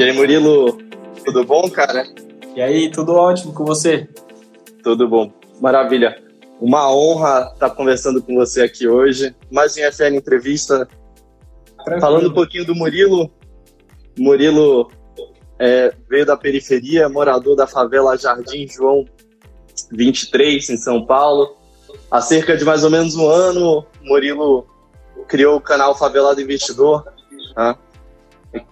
E aí, Murilo, tudo bom, cara? E aí, tudo ótimo com você? Tudo bom, maravilha. Uma honra estar conversando com você aqui hoje. Mais um FN Entrevista. Tranquilo. Falando um pouquinho do Murilo. Murilo é, veio da periferia, morador da favela Jardim João 23, em São Paulo. Há cerca de mais ou menos um ano, Murilo criou o canal Favelado Investidor. Tá?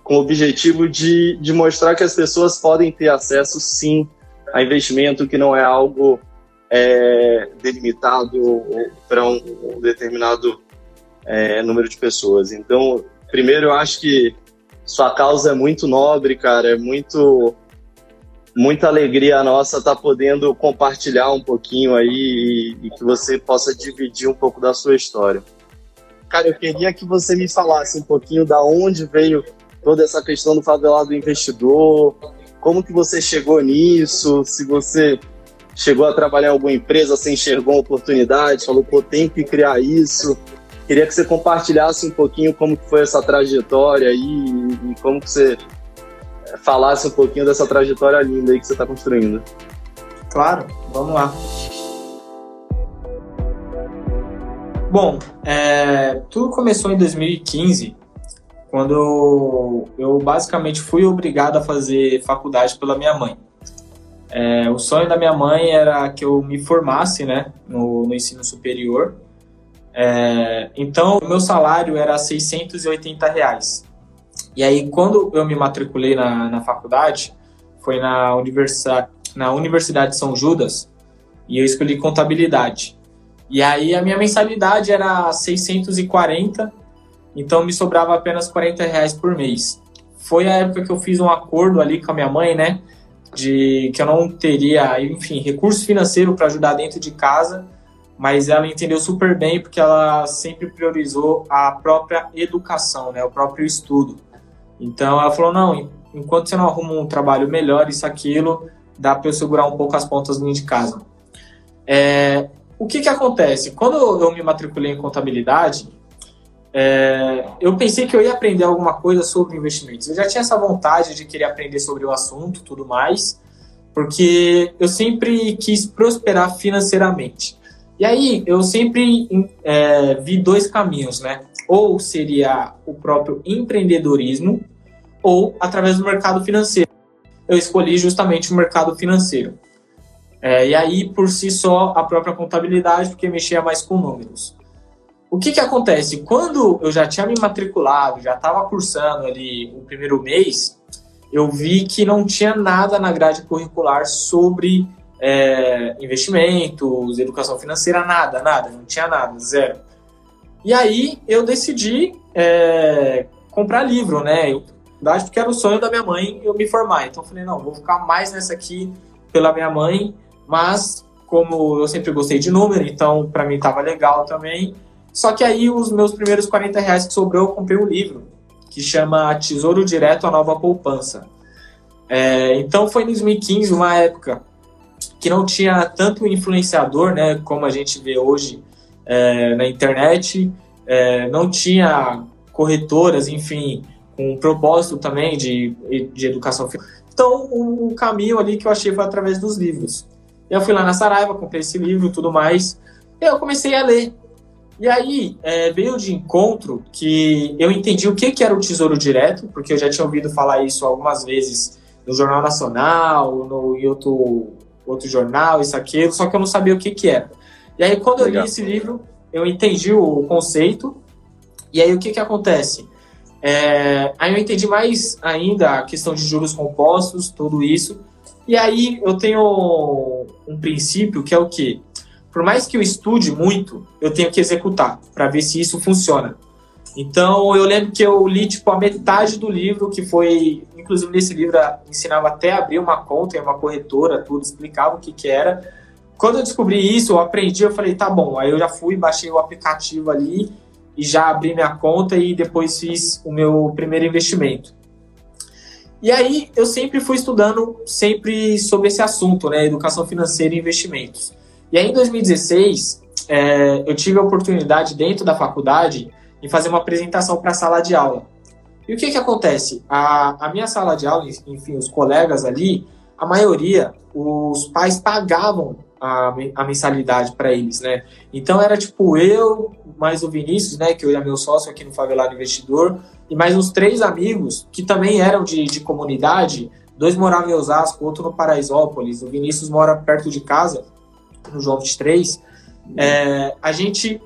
com o objetivo de, de mostrar que as pessoas podem ter acesso, sim, a investimento que não é algo é, delimitado para um, um, determinado é, número de pessoas. Então, primeiro, eu acho que sua causa é muito nobre, cara, é muito muita alegria nossa estar tá podendo compartilhar um pouquinho aí e, e que você possa dividir um pouco da sua história. Cara, eu queria que você me falasse um pouquinho da onde veio toda essa questão do favelado investidor, como que você chegou nisso, se você chegou a trabalhar em alguma empresa, você enxergou uma oportunidade, falou, pô, tem que criar isso. Queria que você compartilhasse um pouquinho como que foi essa trajetória aí e como que você falasse um pouquinho dessa trajetória linda aí que você está construindo. Claro, vamos lá. Bom, é, tudo começou em 2015, quando eu basicamente fui obrigado a fazer faculdade pela minha mãe. É, o sonho da minha mãe era que eu me formasse né, no, no ensino superior. É, então, o meu salário era 680 reais. E aí, quando eu me matriculei na, na faculdade, foi na, universidade, na Universidade de São Judas, e eu escolhi contabilidade. E aí, a minha mensalidade era 640 então me sobrava apenas 40 reais por mês. Foi a época que eu fiz um acordo ali com a minha mãe, né? De que eu não teria, enfim, recurso financeiro para ajudar dentro de casa, mas ela entendeu super bem porque ela sempre priorizou a própria educação, né? O próprio estudo. Então ela falou: não, enquanto você não arruma um trabalho melhor, isso, aquilo, dá para eu segurar um pouco as pontas dentro de casa. É, o que que acontece? Quando eu me matriculei em contabilidade, é, eu pensei que eu ia aprender alguma coisa sobre investimentos. Eu já tinha essa vontade de querer aprender sobre o assunto, tudo mais, porque eu sempre quis prosperar financeiramente. E aí eu sempre é, vi dois caminhos, né? Ou seria o próprio empreendedorismo, ou através do mercado financeiro. Eu escolhi justamente o mercado financeiro. É, e aí, por si só, a própria contabilidade, porque mexia mais com números. O que que acontece? Quando eu já tinha me matriculado, já estava cursando ali o primeiro mês, eu vi que não tinha nada na grade curricular sobre é, investimentos, educação financeira, nada, nada, não tinha nada, zero. E aí eu decidi é, comprar livro, né? Eu, porque era o sonho da minha mãe eu me formar. Então eu falei, não, vou ficar mais nessa aqui pela minha mãe, mas como eu sempre gostei de número, então para mim estava legal também. Só que aí os meus primeiros 40 reais que sobrou, eu comprei um livro que chama Tesouro Direto a Nova Poupança. É, então foi em 2015, uma época que não tinha tanto influenciador, né, como a gente vê hoje é, na internet, é, não tinha corretoras, enfim, com um propósito também de, de educação financeira. Então o, o caminho ali que eu achei foi através dos livros. Eu fui lá na Saraiva, comprei esse livro, tudo mais, e eu comecei a ler. E aí é, veio de encontro que eu entendi o que, que era o Tesouro Direto, porque eu já tinha ouvido falar isso algumas vezes no Jornal Nacional, no, em outro, outro jornal, isso, aquilo, só que eu não sabia o que, que era. E aí quando Legal. eu li esse livro, eu entendi o conceito, e aí o que, que acontece? É, aí eu entendi mais ainda a questão de juros compostos, tudo isso, e aí eu tenho um princípio que é o que? por mais que eu estude muito, eu tenho que executar para ver se isso funciona. Então, eu lembro que eu li tipo a metade do livro, que foi, inclusive nesse livro ensinava até a abrir uma conta em uma corretora, tudo explicava o que que era. Quando eu descobri isso, eu aprendi, eu falei, tá bom. Aí eu já fui, baixei o aplicativo ali e já abri minha conta e depois fiz o meu primeiro investimento. E aí eu sempre fui estudando sempre sobre esse assunto, né, educação financeira e investimentos. E aí, em 2016, é, eu tive a oportunidade, dentro da faculdade, de fazer uma apresentação para a sala de aula. E o que, que acontece? A, a minha sala de aula, enfim, os colegas ali, a maioria, os pais pagavam a, a mensalidade para eles, né? Então era tipo eu, mais o Vinícius, né, que hoje é meu sócio aqui no Favelado Investidor, e mais uns três amigos que também eram de, de comunidade, dois moravam em Osasco, outro no Paraisópolis, o Vinícius mora perto de casa, no João 23, é, a gente,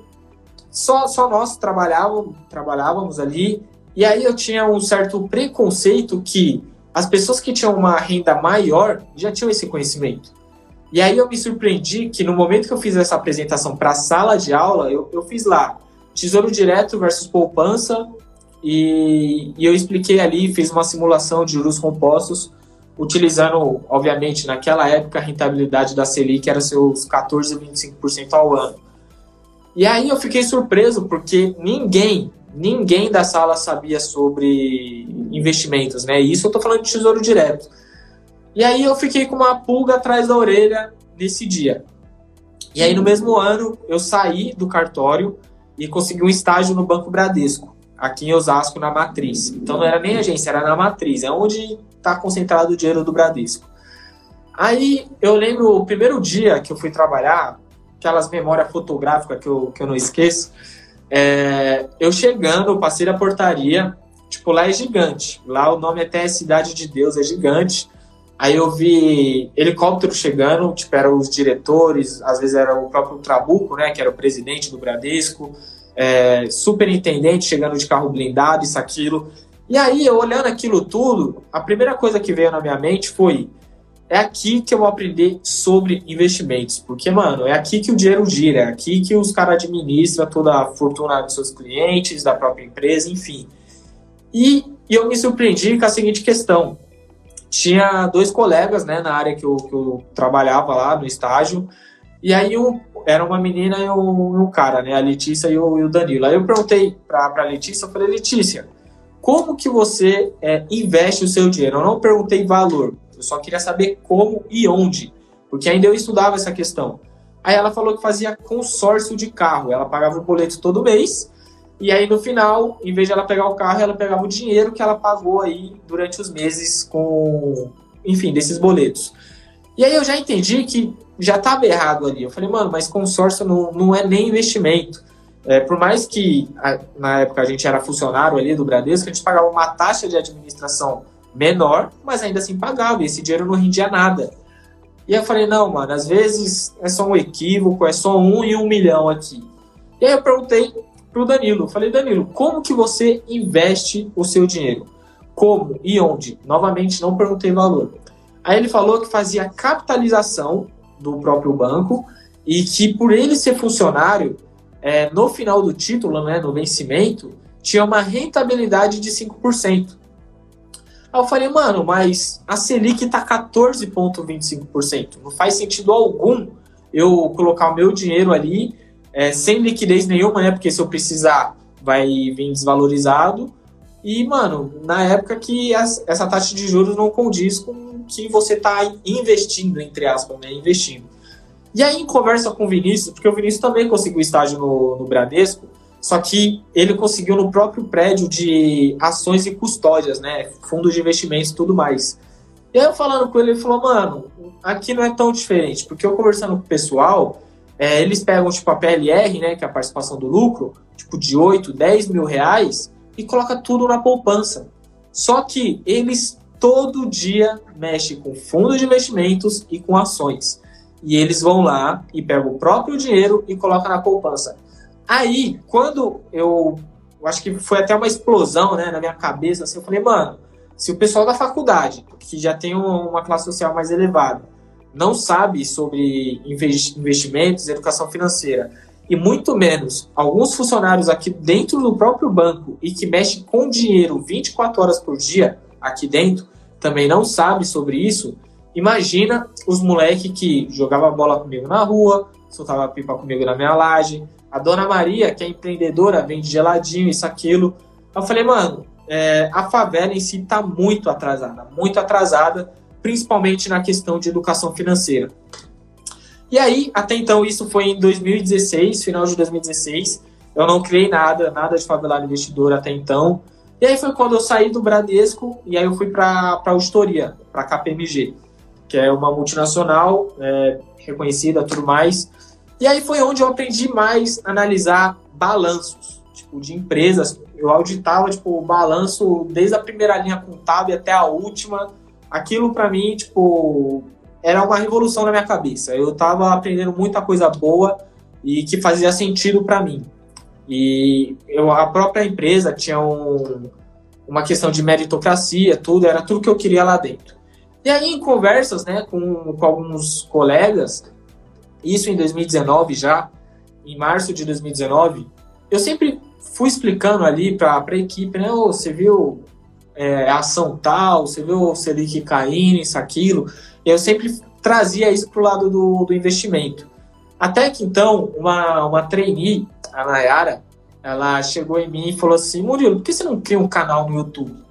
só, só nós trabalhávamos, trabalhávamos ali, e aí eu tinha um certo preconceito que as pessoas que tinham uma renda maior já tinham esse conhecimento. E aí eu me surpreendi que no momento que eu fiz essa apresentação para a sala de aula, eu, eu fiz lá Tesouro Direto versus Poupança e, e eu expliquei ali, fiz uma simulação de juros compostos, utilizando, obviamente, naquela época a rentabilidade da Selic era seus 14 a 25% ao ano. E aí eu fiquei surpreso porque ninguém, ninguém da sala sabia sobre investimentos, né? Isso eu estou falando de tesouro direto. E aí eu fiquei com uma pulga atrás da orelha nesse dia. E aí no mesmo ano eu saí do cartório e consegui um estágio no Banco Bradesco, aqui em Osasco, na Matriz. Então não era nem agência, era na Matriz, é onde está concentrado o dinheiro do Bradesco. Aí eu lembro o primeiro dia que eu fui trabalhar, aquelas memórias fotográficas que eu, que eu não esqueço, é, eu chegando, passei da portaria, tipo, lá é gigante. Lá o nome até é Cidade de Deus, é gigante. Aí eu vi helicóptero chegando, tipo, eram os diretores, às vezes era o próprio Trabuco, né, que era o presidente do Bradesco, é, superintendente chegando de carro blindado, isso, aquilo. E aí, eu olhando aquilo tudo, a primeira coisa que veio na minha mente foi: é aqui que eu vou aprender sobre investimentos. Porque, mano, é aqui que o dinheiro gira, é aqui que os caras administram toda a fortuna dos seus clientes, da própria empresa, enfim. E, e eu me surpreendi com a seguinte questão: tinha dois colegas, né, na área que eu, que eu trabalhava lá no estágio, e aí um, era uma menina e um, cara, né, a Letícia e o, e o Danilo. Aí eu perguntei para a Letícia, eu falei, Letícia, como que você é, investe o seu dinheiro? Eu não perguntei valor, eu só queria saber como e onde, porque ainda eu estudava essa questão. Aí ela falou que fazia consórcio de carro, ela pagava o boleto todo mês, e aí no final, em vez de ela pegar o carro, ela pegava o dinheiro que ela pagou aí durante os meses com, enfim, desses boletos. E aí eu já entendi que já estava errado ali. Eu falei, mano, mas consórcio não, não é nem investimento. É, por mais que a, na época a gente era funcionário ali do Bradesco, a gente pagava uma taxa de administração menor, mas ainda assim pagava, e esse dinheiro não rendia nada. E eu falei, não, mano, às vezes é só um equívoco, é só um e um milhão aqui. E aí eu perguntei pro Danilo. Falei, Danilo, como que você investe o seu dinheiro? Como e onde? Novamente, não perguntei valor. Aí ele falou que fazia capitalização do próprio banco e que por ele ser funcionário, é, no final do título, né, no vencimento, tinha uma rentabilidade de 5%. Aí eu falei, mano, mas a Selic está 14,25%. Não faz sentido algum eu colocar o meu dinheiro ali é, sem liquidez nenhuma, né? Porque se eu precisar, vai vir desvalorizado. E, mano, na época que essa taxa de juros não condiz com que você está investindo, entre aspas, né? Investindo. E aí, em conversa com o Vinícius, porque o Vinícius também conseguiu estágio no, no Bradesco, só que ele conseguiu no próprio prédio de ações e custódias, né? Fundos de investimentos e tudo mais. E aí eu falando com ele, ele falou, mano, aqui não é tão diferente, porque eu conversando com o pessoal, é, eles pegam tipo a PLR, né, que é a participação do lucro, tipo de 8, 10 mil reais, e coloca tudo na poupança. Só que eles todo dia mexem com fundos de investimentos e com ações. E eles vão lá e pegam o próprio dinheiro e colocam na poupança. Aí, quando eu, eu acho que foi até uma explosão né, na minha cabeça, assim, eu falei, mano, se o pessoal da faculdade, que já tem uma classe social mais elevada, não sabe sobre investimentos, educação financeira, e muito menos alguns funcionários aqui dentro do próprio banco e que mexem com dinheiro 24 horas por dia aqui dentro, também não sabe sobre isso, imagina os moleques que jogava bola comigo na rua, soltava pipa comigo na minha laje, a dona Maria, que é empreendedora, vende geladinho, isso, aquilo. Eu falei, mano, é, a favela em si está muito atrasada, muito atrasada, principalmente na questão de educação financeira. E aí, até então, isso foi em 2016, final de 2016. Eu não criei nada, nada de favelado investidor até então. E aí foi quando eu saí do Bradesco e aí eu fui para a auditoria, para a KPMG, que é uma multinacional é, reconhecida tudo mais. E aí foi onde eu aprendi mais a analisar balanços, tipo, de empresas. Eu auditava, tipo, o balanço desde a primeira linha contábil até a última. Aquilo para mim, tipo, era uma revolução na minha cabeça. Eu estava aprendendo muita coisa boa e que fazia sentido para mim. E eu, a própria empresa tinha um, uma questão de meritocracia, tudo, era tudo que eu queria lá dentro. E aí, em conversas né, com, com alguns colegas, isso em 2019 já, em março de 2019, eu sempre fui explicando ali para a equipe, né? Oh, você viu é, ação tal, você viu o Selic caindo, isso, aquilo. E eu sempre trazia isso para o lado do, do investimento. Até que então, uma, uma trainee, a Nayara, ela chegou em mim e falou assim: Murilo, por que você não cria um canal no YouTube?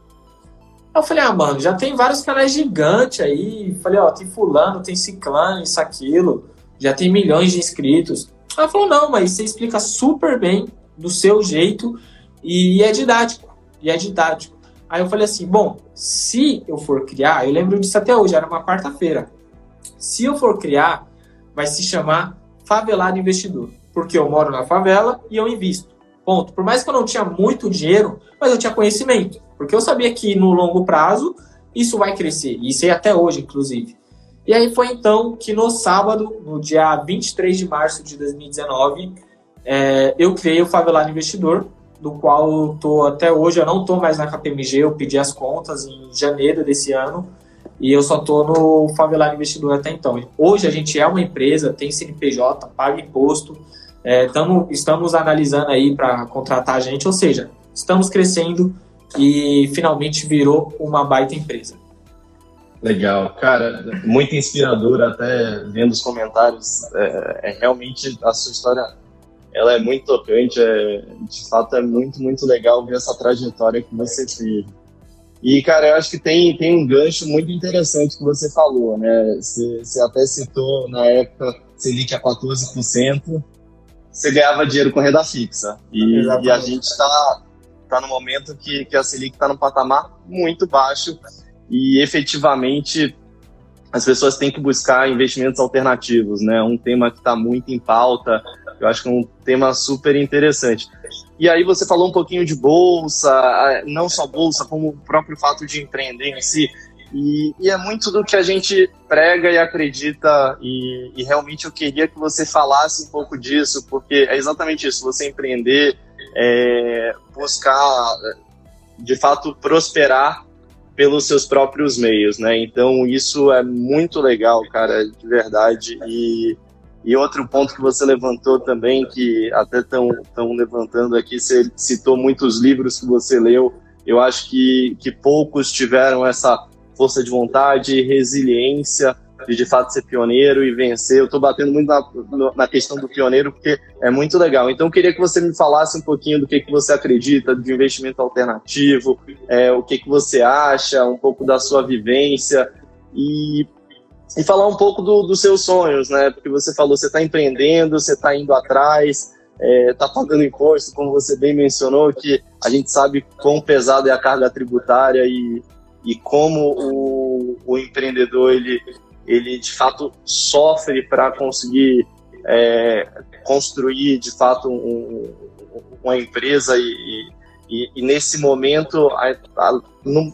Eu falei, ah, mano, já tem vários canais gigantes aí. Falei, ó, tem fulano, tem ciclano, isso, aquilo. Já tem milhões de inscritos. Ela falou, não, mas você explica super bem, do seu jeito, e é didático. E é didático. Aí eu falei assim, bom, se eu for criar, eu lembro disso até hoje, era uma quarta-feira. Se eu for criar, vai se chamar Favelado Investidor. Porque eu moro na favela e eu invisto. Ponto. Por mais que eu não tinha muito dinheiro, mas eu tinha conhecimento. Porque eu sabia que no longo prazo isso vai crescer. E sei até hoje, inclusive. E aí foi então que no sábado, no dia 23 de março de 2019, é, eu criei o Favelado Investidor, do qual eu tô até hoje, eu não estou mais na KPMG, eu pedi as contas em janeiro desse ano, e eu só estou no Favelado Investidor até então. Hoje a gente é uma empresa, tem CNPJ, paga imposto, é, tamo, estamos analisando aí para contratar a gente, ou seja, estamos crescendo e finalmente virou uma baita empresa. Legal, cara, muito inspirador até vendo os comentários. É, é, realmente a sua história, ela é muito tocante. É, de fato, é muito, muito legal ver essa trajetória que você teve. E, cara, eu acho que tem, tem um gancho muito interessante que você falou, né? Você, você até citou na época Selic a 14%, você ganhava dinheiro com renda fixa. E, e a gente está tá no momento que, que a Selic está num patamar muito baixo e efetivamente as pessoas têm que buscar investimentos alternativos, né? Um tema que está muito em pauta, eu acho que é um tema super interessante. E aí você falou um pouquinho de bolsa, não só bolsa, como o próprio fato de empreender em si. E, e é muito do que a gente prega e acredita, e, e, realmente eu queria que você falasse um pouco disso, porque é exatamente isso: você empreender, é, buscar de fato prosperar pelos seus próprios meios, né? Então isso é muito legal, cara, de verdade. E, e outro ponto que você levantou também, que até estão levantando aqui, você citou muitos livros que você leu. Eu acho que, que poucos tiveram essa força de vontade, resiliência de de fato ser pioneiro e vencer. Eu estou batendo muito na, na, questão do pioneiro porque é muito legal. Então, eu queria que você me falasse um pouquinho do que, que você acredita de investimento alternativo, é, o que, que você acha, um pouco da sua vivência e, e falar um pouco do, dos seus sonhos, né? Porque você falou, você está empreendendo, você está indo atrás, está é, tá pagando imposto, como você bem mencionou, que a gente sabe quão pesada é a carga tributária e, e como o, o empreendedor ele ele de fato sofre para conseguir é, construir de fato um, uma empresa e, e, e, nesse momento, a, a,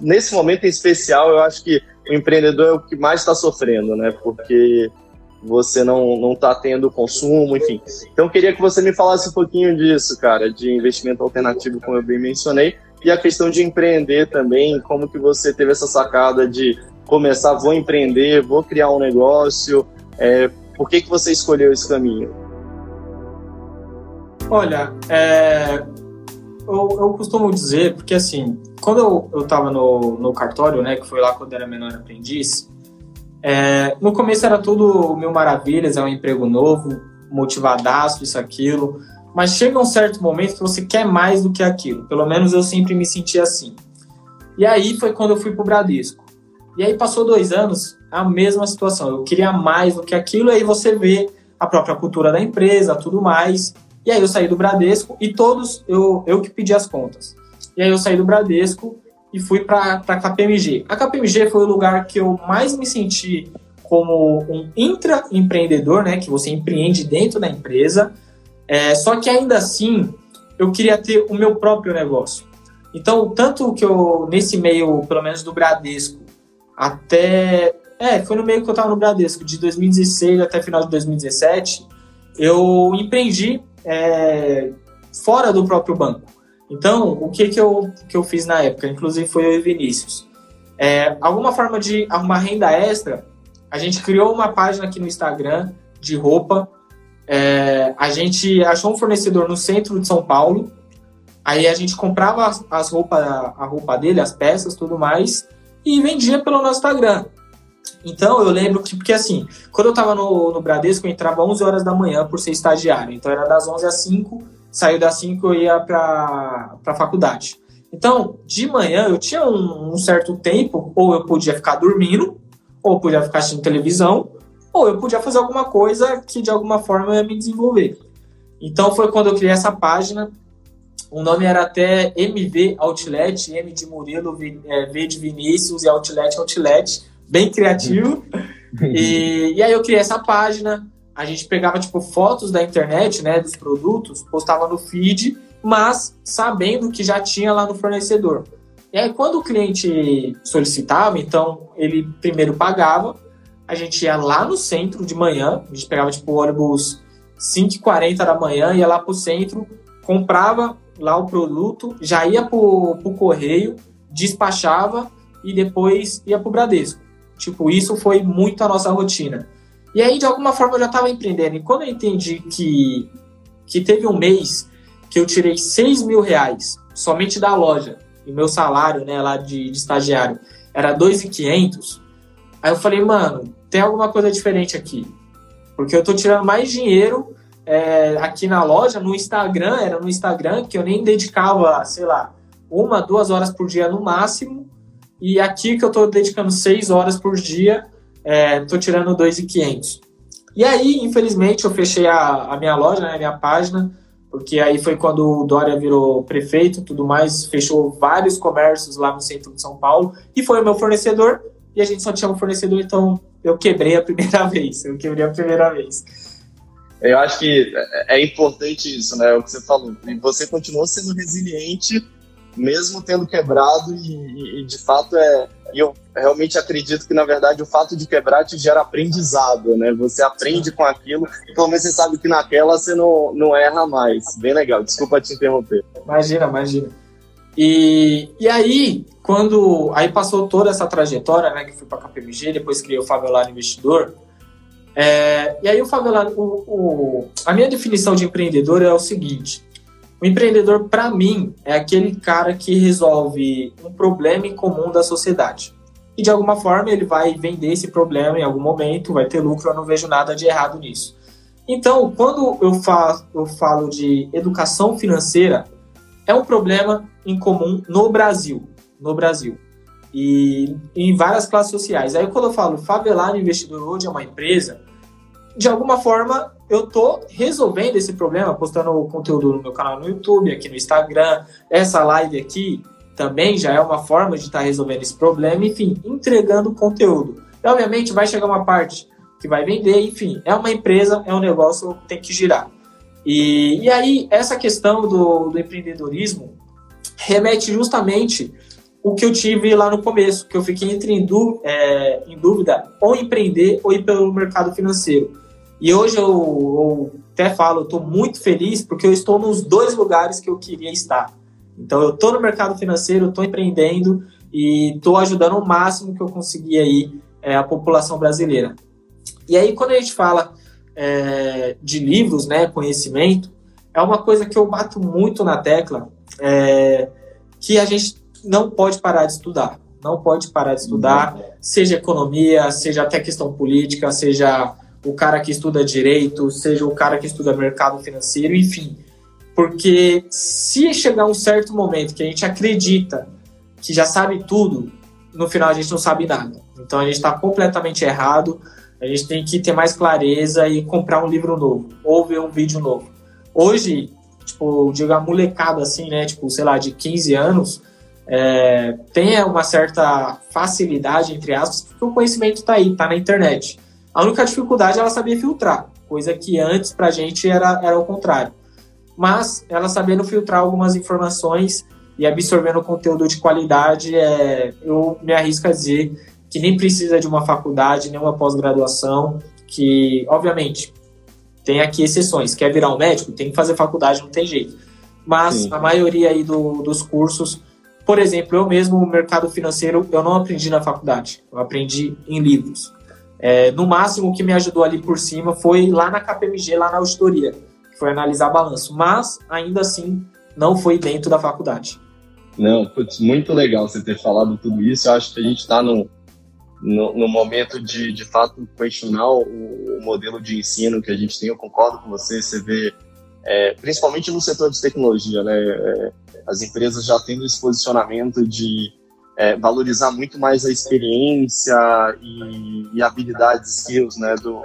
nesse momento em especial, eu acho que o empreendedor é o que mais está sofrendo, né? Porque você não não está tendo consumo, enfim. Então, queria que você me falasse um pouquinho disso, cara, de investimento alternativo, como eu bem mencionei, e a questão de empreender também, como que você teve essa sacada de começar, vou empreender, vou criar um negócio? É, por que, que você escolheu esse caminho? Olha, é, eu, eu, costumo dizer, porque assim, quando eu, estava no, no cartório, né, que foi lá quando eu era menor aprendiz, é, no começo era tudo mil maravilhas, é um emprego novo, motivadaço, isso, aquilo, mas chega um certo momento que você quer mais do que aquilo, pelo menos eu sempre me senti assim. E aí foi quando eu fui pro Bradesco. E aí passou dois anos, a mesma situação. Eu queria mais do que aquilo, aí você vê a própria cultura da empresa, tudo mais. E aí eu saí do Bradesco e todos eu, eu que pedi as contas. E aí eu saí do Bradesco e fui para a KPMG. A KPMG foi o lugar que eu mais me senti como um intraempreendedor, né, que você empreende dentro da empresa. É, só que ainda assim, eu queria ter o meu próprio negócio. Então, tanto que eu, nesse meio, pelo menos do Bradesco, até. É, foi no meio que eu estava no Bradesco, de 2016 até final de 2017, eu empreendi é, fora do próprio banco. Então, o que, que, eu, que eu fiz na época? Inclusive, foi eu e Vinícius. É, alguma forma de arrumar renda extra a gente criou uma página aqui no Instagram de roupa. É, a gente achou um fornecedor no centro de São Paulo. Aí a gente comprava as, as a roupa dele, as peças, tudo mais, e vendia pelo nosso Instagram. Então eu lembro que, porque assim, quando eu tava no, no Bradesco, eu entrava 11 horas da manhã por ser estagiário. Então era das 11 às 5, saiu das 5 eu ia pra, pra faculdade. Então, de manhã eu tinha um, um certo tempo, ou eu podia ficar dormindo, ou podia ficar assistindo televisão, ou eu podia fazer alguma coisa que de alguma forma ia me desenvolver. Então foi quando eu criei essa página. O nome era até MV Outlet, M de Murilo, é, v de Vinícius e Outlet Outlet, bem criativo. e, e aí eu criei essa página. A gente pegava tipo fotos da internet, né, dos produtos, postava no feed, mas sabendo que já tinha lá no fornecedor. E aí, quando o cliente solicitava, então ele primeiro pagava, a gente ia lá no centro de manhã, a gente pegava tipo o ônibus 5h40 da manhã, ia lá pro centro, comprava lá o produto, já ia pro, pro correio, despachava e depois ia pro Bradesco. Tipo, isso foi muito a nossa rotina. E aí, de alguma forma, eu já estava empreendendo. E quando eu entendi que, que teve um mês que eu tirei 6 mil reais somente da loja, e meu salário, né, lá de, de estagiário era 2.500, aí eu falei, mano, tem alguma coisa diferente aqui. Porque eu tô tirando mais dinheiro é, aqui na loja, no Instagram, era no Instagram, que eu nem dedicava, sei lá, uma, duas horas por dia no máximo, e aqui que eu tô dedicando seis horas por dia, é, tô tirando 2.500. E aí, infelizmente, eu fechei a, a minha loja, né, a minha página, porque aí foi quando o Dória virou prefeito tudo mais, fechou vários comércios lá no centro de São Paulo, e foi o meu fornecedor, e a gente só tinha um fornecedor, então eu quebrei a primeira vez, eu quebrei a primeira vez. Eu acho que é importante isso, né? É o que você falou. E você continuou sendo resiliente mesmo tendo quebrado e, e, de fato é eu realmente acredito que na verdade o fato de quebrar te gera aprendizado, né? Você aprende com aquilo e pelo menos você sabe que naquela você não, não erra mais. Bem legal. Desculpa te interromper. Imagina, imagina. E, e aí, quando aí passou toda essa trajetória, né, que fui para a KPMG, depois criei o Favelado Investidor. É, e aí o Favelado, o, o, a minha definição de empreendedor é o seguinte: o empreendedor, para mim, é aquele cara que resolve um problema em comum da sociedade. E de alguma forma ele vai vender esse problema em algum momento, vai ter lucro, eu não vejo nada de errado nisso. Então, quando eu falo, eu falo de educação financeira, é um problema em comum no Brasil. No Brasil. E em várias classes sociais. Aí, quando eu falo favelado investidor hoje é uma empresa, de alguma forma eu tô resolvendo esse problema, postando conteúdo no meu canal no YouTube, aqui no Instagram, essa live aqui também já é uma forma de estar tá resolvendo esse problema, enfim, entregando conteúdo. E, obviamente vai chegar uma parte que vai vender, enfim, é uma empresa, é um negócio, tem que girar. E, e aí, essa questão do, do empreendedorismo remete justamente o que eu tive lá no começo, que eu fiquei entre em, é, em dúvida ou empreender ou ir pelo mercado financeiro. E hoje eu, eu até falo, eu estou muito feliz porque eu estou nos dois lugares que eu queria estar. Então eu estou no mercado financeiro, estou empreendendo e estou ajudando o máximo que eu conseguir aí é, a população brasileira. E aí quando a gente fala é, de livros, né, conhecimento, é uma coisa que eu bato muito na tecla, é, que a gente não pode parar de estudar. Não pode parar de estudar, seja economia, seja até questão política, seja o cara que estuda direito, seja o cara que estuda mercado financeiro, enfim. Porque se chegar um certo momento que a gente acredita que já sabe tudo, no final a gente não sabe nada. Então a gente está completamente errado. A gente tem que ter mais clareza e comprar um livro novo ou ver um vídeo novo. Hoje, tipo, digo a molecada assim, né? Tipo, sei lá, de 15 anos, é, tem uma certa facilidade, entre aspas, porque o conhecimento está aí, está na internet. A única dificuldade é ela saber filtrar, coisa que antes pra gente era, era o contrário. Mas ela sabendo filtrar algumas informações e absorvendo conteúdo de qualidade, é, eu me arrisco a dizer que nem precisa de uma faculdade, nem uma pós-graduação, que, obviamente, tem aqui exceções. Quer virar um médico? Tem que fazer faculdade, não tem jeito. Mas Sim. a maioria aí do, dos cursos, por exemplo, eu mesmo, o mercado financeiro, eu não aprendi na faculdade. Eu aprendi em livros. É, no máximo, o que me ajudou ali por cima foi lá na KPMG, lá na auditoria, que foi analisar balanço. Mas, ainda assim, não foi dentro da faculdade. Não, putz, muito legal você ter falado tudo isso. Eu acho que a gente está no, no, no, momento de, de fato, questionar o, o, modelo de ensino que a gente tem. Eu concordo com você. Você vê, é, principalmente no setor de tecnologia, né? É, as empresas já tendo esse posicionamento de é, valorizar muito mais a experiência e, e habilidades, skills, né, do,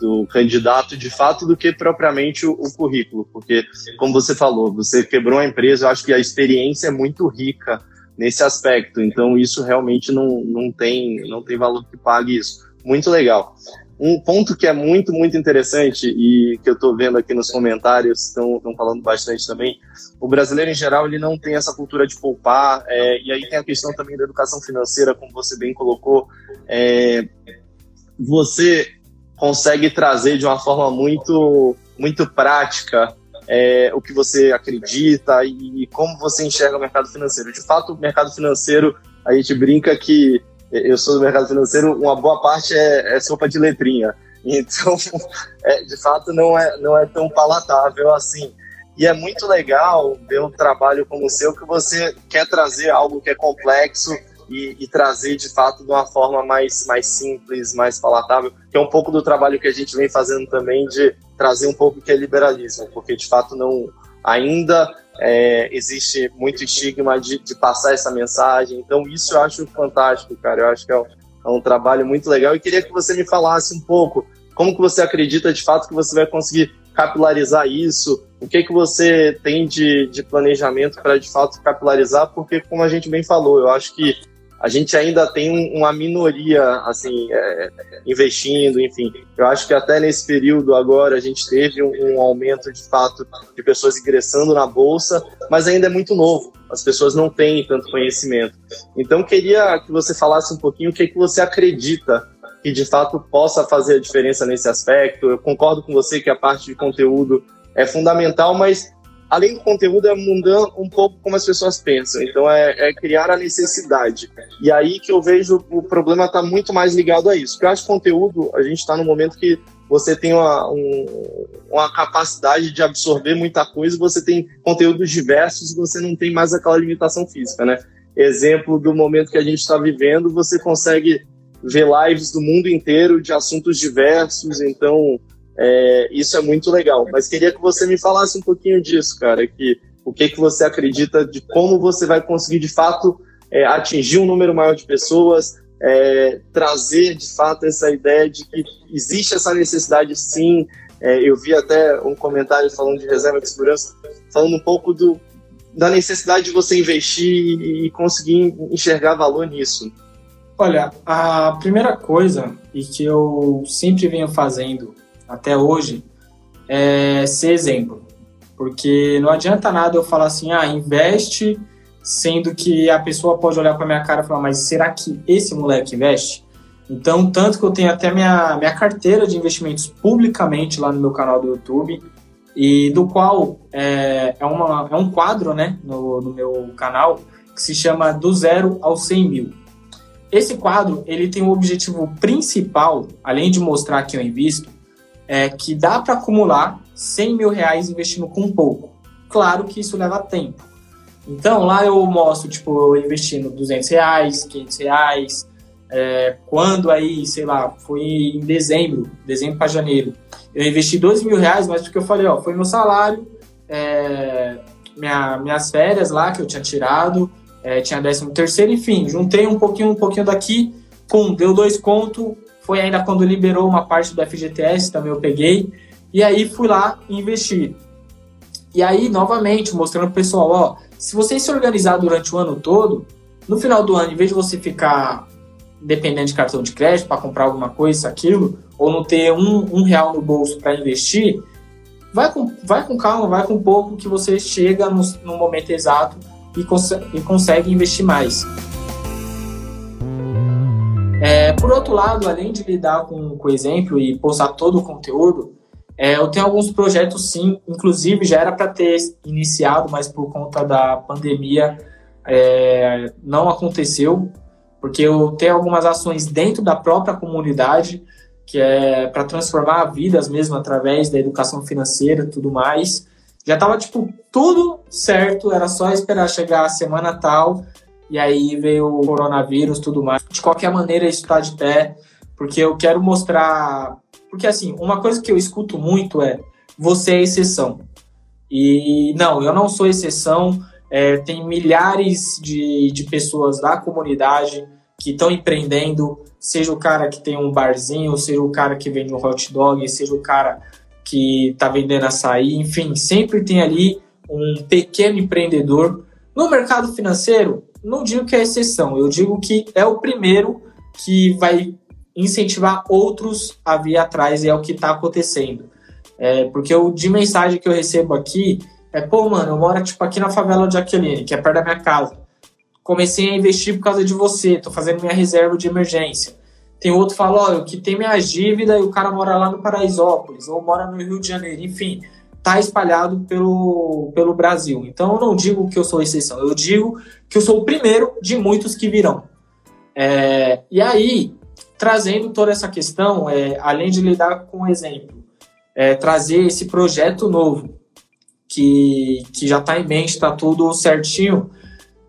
do candidato de fato do que propriamente o, o, currículo, porque como você falou, você quebrou a empresa, eu acho que a experiência é muito rica nesse aspecto, então isso realmente não, não tem não tem valor que pague isso. Muito legal. Um ponto que é muito, muito interessante e que eu estou vendo aqui nos comentários, estão falando bastante também, o brasileiro em geral ele não tem essa cultura de poupar, é, e aí tem a questão também da educação financeira, como você bem colocou. É, você consegue trazer de uma forma muito, muito prática é, o que você acredita e como você enxerga o mercado financeiro. De fato, o mercado financeiro, a gente brinca que eu sou do mercado financeiro, uma boa parte é, é sopa de letrinha. Então, é, de fato, não é, não é tão palatável assim. E é muito legal ver um trabalho como o seu, que você quer trazer algo que é complexo e, e, trazer, de fato, de uma forma mais, mais simples, mais palatável, que é um pouco do trabalho que a gente vem fazendo também de trazer um pouco que é liberalismo, porque, de fato, não ainda é, existe muito estigma de, de, passar essa mensagem. Então, isso eu acho fantástico, cara. Eu acho que é um, é um, trabalho muito legal. E queria que você me falasse um pouco como que você acredita de fato que você vai conseguir capilarizar isso. O que que você tem de, de planejamento para de fato capilarizar? Porque, como a gente bem falou, eu acho que a gente ainda tem uma minoria assim é, investindo, enfim. Eu acho que até nesse período agora a gente teve um, um, aumento de fato de pessoas ingressando na bolsa, mas ainda é muito novo. As pessoas não têm tanto conhecimento. Então queria que você falasse um pouquinho o que, que você acredita que de fato possa fazer a diferença nesse aspecto. Eu concordo com você que a parte de conteúdo é fundamental, mas além do conteúdo, é mudar um pouco como as pessoas pensam. Então, é, é criar a necessidade. E aí que eu vejo o problema está muito mais ligado a isso. Porque eu conteúdo, a gente está no momento que você tem uma, um, uma capacidade de absorver muita coisa, você tem conteúdos diversos, você não tem mais aquela limitação física, né? Exemplo do momento que a gente está vivendo, você consegue ver lives do mundo inteiro de assuntos diversos, então é, isso é muito legal. Mas queria que você me falasse um pouquinho disso, cara, que o que, que você acredita de como você vai conseguir de fato é, atingir um número maior de pessoas, é, trazer de fato essa ideia de que existe essa necessidade sim. É, eu vi até um comentário falando de reserva de segurança, falando um pouco do, da necessidade de você investir e conseguir enxergar valor nisso. Olha, a primeira coisa e que eu sempre venho fazendo até hoje é ser exemplo. Porque não adianta nada eu falar assim, ah, investe, sendo que a pessoa pode olhar para minha cara e falar, mas será que esse moleque investe? Então, tanto que eu tenho até minha, minha carteira de investimentos publicamente lá no meu canal do YouTube, e do qual é, é, uma, é um quadro né, no, no meu canal que se chama Do Zero ao 100 Mil. Esse quadro ele tem o objetivo principal, além de mostrar que eu invisto, é que dá para acumular 100 mil reais investindo com pouco. Claro que isso leva tempo. Então lá eu mostro, tipo, eu investindo 200 reais, 500 reais, é, quando aí, sei lá, foi em dezembro, dezembro para janeiro, eu investi 12 mil reais, mas porque eu falei, ó, foi meu salário, é, minha, minhas férias lá que eu tinha tirado, é, tinha décimo terceiro, enfim, juntei um pouquinho, um pouquinho daqui, com deu dois conto, foi ainda quando liberou uma parte do FGTS, também eu peguei, e aí fui lá investir. E aí, novamente, mostrando pro pessoal, ó, se você se organizar durante o ano todo, no final do ano, em vez de você ficar dependendo de cartão de crédito para comprar alguma coisa, aquilo, ou não ter um, um real no bolso para investir, vai com, vai com calma, vai com pouco que você chega no, no momento exato e, cons e consegue investir mais. Por outro lado, além de lidar com, com o exemplo e postar todo o conteúdo, é, eu tenho alguns projetos sim, inclusive já era para ter iniciado, mas por conta da pandemia é, não aconteceu porque eu tenho algumas ações dentro da própria comunidade, que é para transformar vidas mesmo através da educação financeira e tudo mais. Já estava tipo tudo certo, era só esperar chegar a semana tal e aí veio o coronavírus tudo mais. De qualquer maneira, isso está de pé, porque eu quero mostrar. Porque assim, uma coisa que eu escuto muito é: você é exceção. E não, eu não sou exceção. É, tem milhares de, de pessoas da comunidade que estão empreendendo, seja o cara que tem um barzinho, seja o cara que vende um hot dog, seja o cara que está vendendo açaí, enfim, sempre tem ali um pequeno empreendedor. No mercado financeiro, não digo que é exceção, eu digo que é o primeiro que vai incentivar outros a vir atrás e é o que está acontecendo. É, porque o de mensagem que eu recebo aqui é, pô, mano, eu moro tipo aqui na favela de Aquilene, que é perto da minha casa. Comecei a investir por causa de você, tô fazendo minha reserva de emergência. Tem outro que fala, olha, que tem minha dívida e o cara mora lá no Paraisópolis, ou mora no Rio de Janeiro, enfim, tá espalhado pelo, pelo Brasil. Então eu não digo que eu sou exceção, eu digo que eu sou o primeiro de muitos que virão. É, e aí, trazendo toda essa questão, é, além de lidar com o exemplo, é, trazer esse projeto novo, que, que já está em mente, está tudo certinho,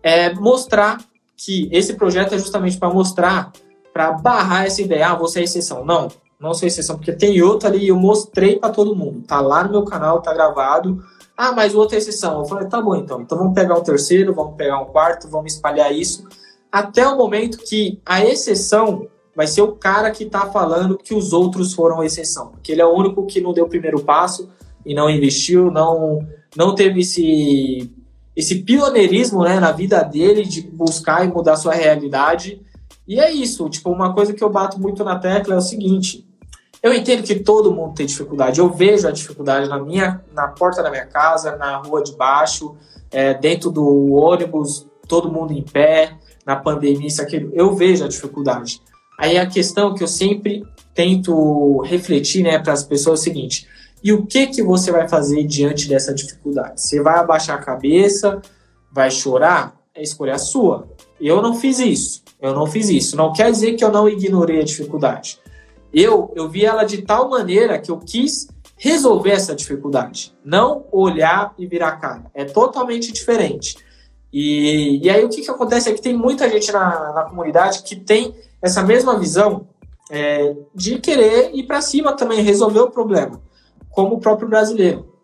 é mostrar que esse projeto é justamente para mostrar, para barrar essa ideia, ah, você é exceção. Não, não sou exceção, porque tem outro ali e eu mostrei para todo mundo. Tá lá no meu canal, tá gravado. Ah, mas o outro é exceção. Eu falei, tá bom então. Então vamos pegar um terceiro, vamos pegar um quarto, vamos espalhar isso. Até o momento que a exceção vai ser o cara que está falando que os outros foram exceção. Porque ele é o único que não deu o primeiro passo e não investiu, não, não teve esse, esse pioneirismo né, na vida dele de buscar e mudar sua realidade. E é isso, tipo, uma coisa que eu bato muito na tecla é o seguinte, eu entendo que todo mundo tem dificuldade, eu vejo a dificuldade na minha, na porta da minha casa, na rua de baixo, é, dentro do ônibus, todo mundo em pé, na pandemia, isso, aquilo, eu vejo a dificuldade. Aí a questão que eu sempre tento refletir né, para as pessoas é o seguinte: e o que, que você vai fazer diante dessa dificuldade? Você vai abaixar a cabeça, vai chorar? É escolha sua. Eu não fiz isso. Eu não fiz isso. Não quer dizer que eu não ignorei a dificuldade. Eu, eu vi ela de tal maneira que eu quis resolver essa dificuldade. Não olhar e virar cara. É totalmente diferente. E, e aí o que, que acontece é que tem muita gente na, na comunidade que tem essa mesma visão é, de querer ir para cima também, resolver o problema, como o próprio brasileiro.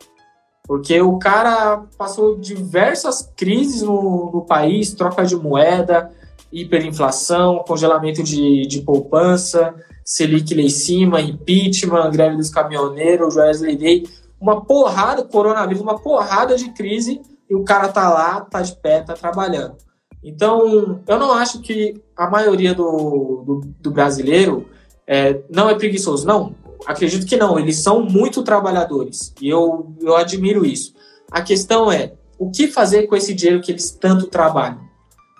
Porque o cara passou diversas crises no, no país, troca de moeda, hiperinflação, congelamento de, de poupança, Selic lá em cima, impeachment, greve dos caminhoneiros, Wesley Day, uma porrada, coronavírus, uma porrada de crise, e o cara tá lá, tá de pé, tá trabalhando. Então, eu não acho que a maioria do, do, do brasileiro é, não é preguiçoso. Não, acredito que não. Eles são muito trabalhadores e eu, eu admiro isso. A questão é, o que fazer com esse dinheiro que eles tanto trabalham?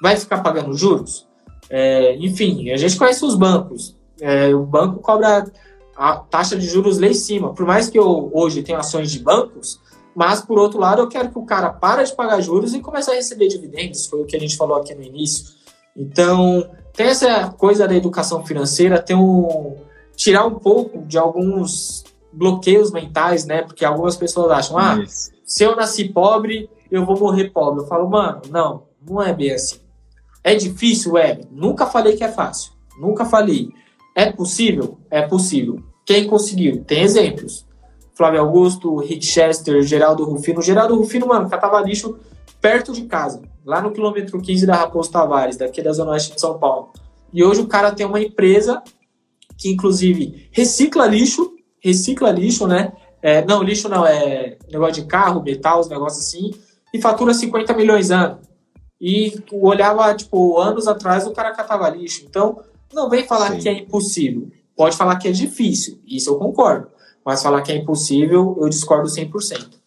Vai ficar pagando juros? É, enfim, a gente conhece os bancos. É, o banco cobra a taxa de juros lá em cima. Por mais que eu hoje tenha ações de bancos, mas, por outro lado, eu quero que o cara para de pagar juros e comece a receber dividendos, foi o que a gente falou aqui no início. Então, tem essa coisa da educação financeira, tem um, tirar um pouco de alguns bloqueios mentais, né? Porque algumas pessoas acham, ah, Isso. se eu nasci pobre, eu vou morrer pobre. Eu falo, mano, não, não é bem assim. É difícil, é. Nunca falei que é fácil. Nunca falei. É possível? É possível. Quem conseguiu? Tem exemplos. Flávio Augusto, Rick Chester, Geraldo Rufino. Geraldo Rufino, mano, catava lixo perto de casa, lá no quilômetro 15 da Raposo Tavares, daqui da Zona Oeste de São Paulo. E hoje o cara tem uma empresa que inclusive recicla lixo, recicla lixo, né? É, não, lixo não, é negócio de carro, metal, os negócios assim, e fatura 50 milhões ano. E olhava, tipo, anos atrás o cara catava lixo. Então, não vem falar Sim. que é impossível. Pode falar que é difícil, isso eu concordo. Mas falar que é impossível, eu discordo 100%.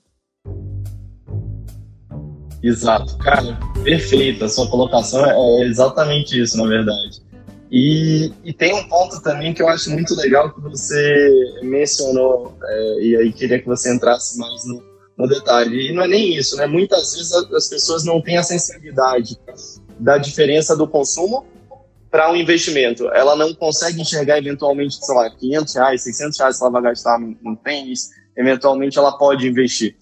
Exato, cara, perfeita. A sua colocação é exatamente isso, na verdade. E, e, tem um ponto também que eu acho muito legal que você mencionou, é, e aí queria que você entrasse mais no, no, detalhe. E não é nem isso, né? Muitas vezes as pessoas não têm a sensibilidade da diferença do consumo para um investimento. Ela não consegue enxergar eventualmente, sei lá, 500 reais, 600 reais que ela vai gastar num tênis, eventualmente ela pode investir.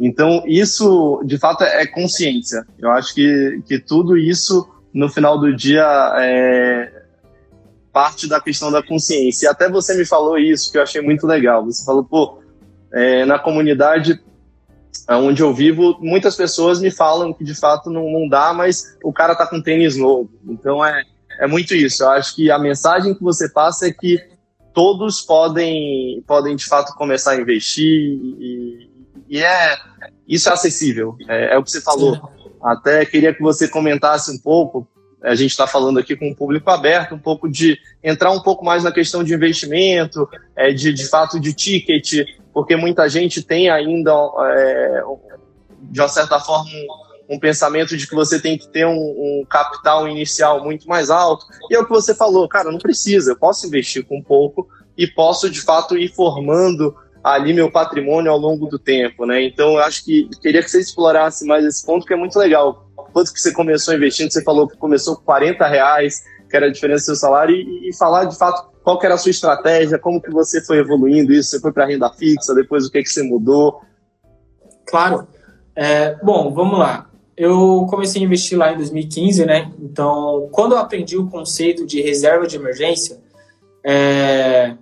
Então, isso, de fato, é consciência. Eu acho que, que tudo isso, no final do dia, é parte da questão da consciência. E até você me falou isso, que eu achei muito legal. Você falou, pô, é, na comunidade onde eu vivo, muitas pessoas me falam que de fato não, não dá, mas o cara tá com tênis novo. Então, é, é muito isso. Eu acho que a mensagem que você passa é que todos podem, podem de fato começar a investir e, e é isso é acessível. É, é o que você falou. Até queria que você comentasse um pouco. A gente está falando aqui com o público aberto, um pouco de entrar um pouco mais na questão de investimento, é, de, de fato de ticket, porque muita gente tem ainda, é, de uma certa forma, um, pensamento de que você tem que ter um, um, capital inicial muito mais alto. E é o que você falou, cara, não precisa, eu posso investir com um pouco e posso, de fato, ir formando ali meu patrimônio ao longo do tempo, né? Então, eu acho que queria que você explorasse mais esse ponto, que é muito legal. Quanto que você começou investindo, você falou que começou com 40 reais, que era a diferença do seu salário, e, e falar de fato qual era a sua estratégia, como que você foi evoluindo isso, você foi para renda fixa, depois o que, que você mudou? Claro. É, bom, vamos lá. Eu comecei a investir lá em 2015, né? Então, quando eu aprendi o conceito de reserva de emergência, é,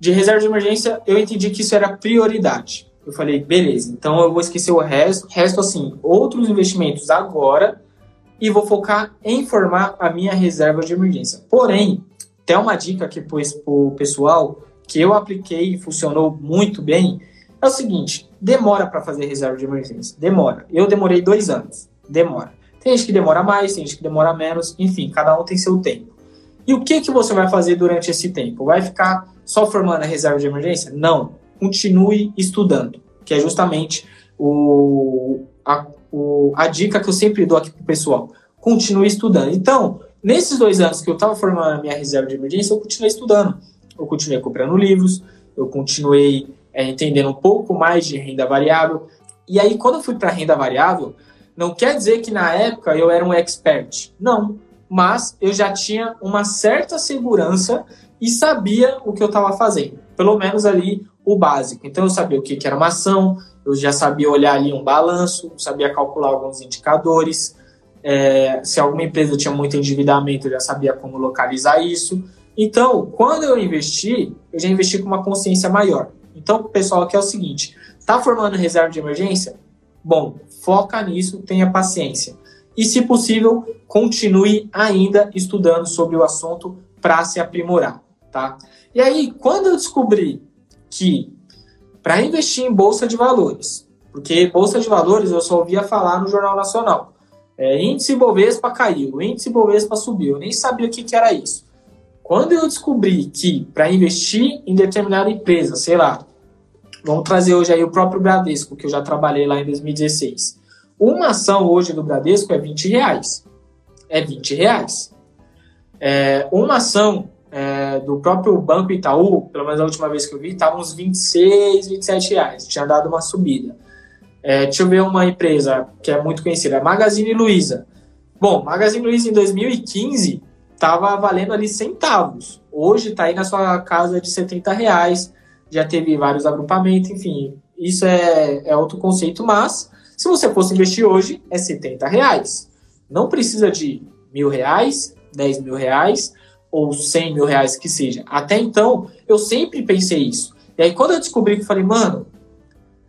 de reserva de emergência, eu entendi que isso era prioridade. Eu falei, beleza, então eu vou esquecer o resto, resto assim, outros investimentos agora e vou focar em formar a minha reserva de emergência. Porém, tem uma dica aqui para o pessoal que eu apliquei e funcionou muito bem. É o seguinte: demora para fazer reserva de emergência. Demora. Eu demorei dois anos. Demora. Tem gente que demora mais, tem gente que demora menos. Enfim, cada um tem seu tempo. E o que, que você vai fazer durante esse tempo? Vai ficar só formando a reserva de emergência? Não. Continue estudando, que é justamente o, a, o, a dica que eu sempre dou aqui para o pessoal. Continue estudando. Então, nesses dois anos que eu estava formando a minha reserva de emergência, eu continuei estudando. Eu continuei comprando livros, eu continuei é, entendendo um pouco mais de renda variável. E aí, quando eu fui para renda variável, não quer dizer que na época eu era um expert. Não. Mas eu já tinha uma certa segurança e sabia o que eu estava fazendo, pelo menos ali o básico. Então eu sabia o que, que era uma ação, eu já sabia olhar ali um balanço, sabia calcular alguns indicadores. É, se alguma empresa tinha muito endividamento, eu já sabia como localizar isso. Então, quando eu investi, eu já investi com uma consciência maior. Então, pessoal, aqui é o seguinte: tá formando reserva de emergência? Bom, foca nisso, tenha paciência. E, se possível, continue ainda estudando sobre o assunto para se aprimorar tá? E aí, quando eu descobri que para investir em bolsa de valores, porque bolsa de valores eu só ouvia falar no Jornal Nacional, é, índice Bovespa caiu, índice Bovespa subiu, eu nem sabia o que, que era isso. Quando eu descobri que para investir em determinada empresa, sei lá, vamos trazer hoje aí o próprio Bradesco, que eu já trabalhei lá em 2016. Uma ação hoje do Bradesco é 20 reais. É 20 reais. É, uma ação é, do próprio Banco Itaú, pelo menos a última vez que eu vi, estava uns 26, 27 reais. Tinha dado uma subida. É, deixa eu ver uma empresa que é muito conhecida, Magazine Luiza. Bom, Magazine Luiza em 2015 estava valendo ali centavos. Hoje está aí na sua casa de 70 reais. Já teve vários agrupamentos, enfim. Isso é, é outro conceito, mas se você fosse investir hoje, é 70 reais. Não precisa de mil reais, 10 mil reais ou 100 mil reais que seja. Até então, eu sempre pensei isso. E aí, quando eu descobri que falei, mano,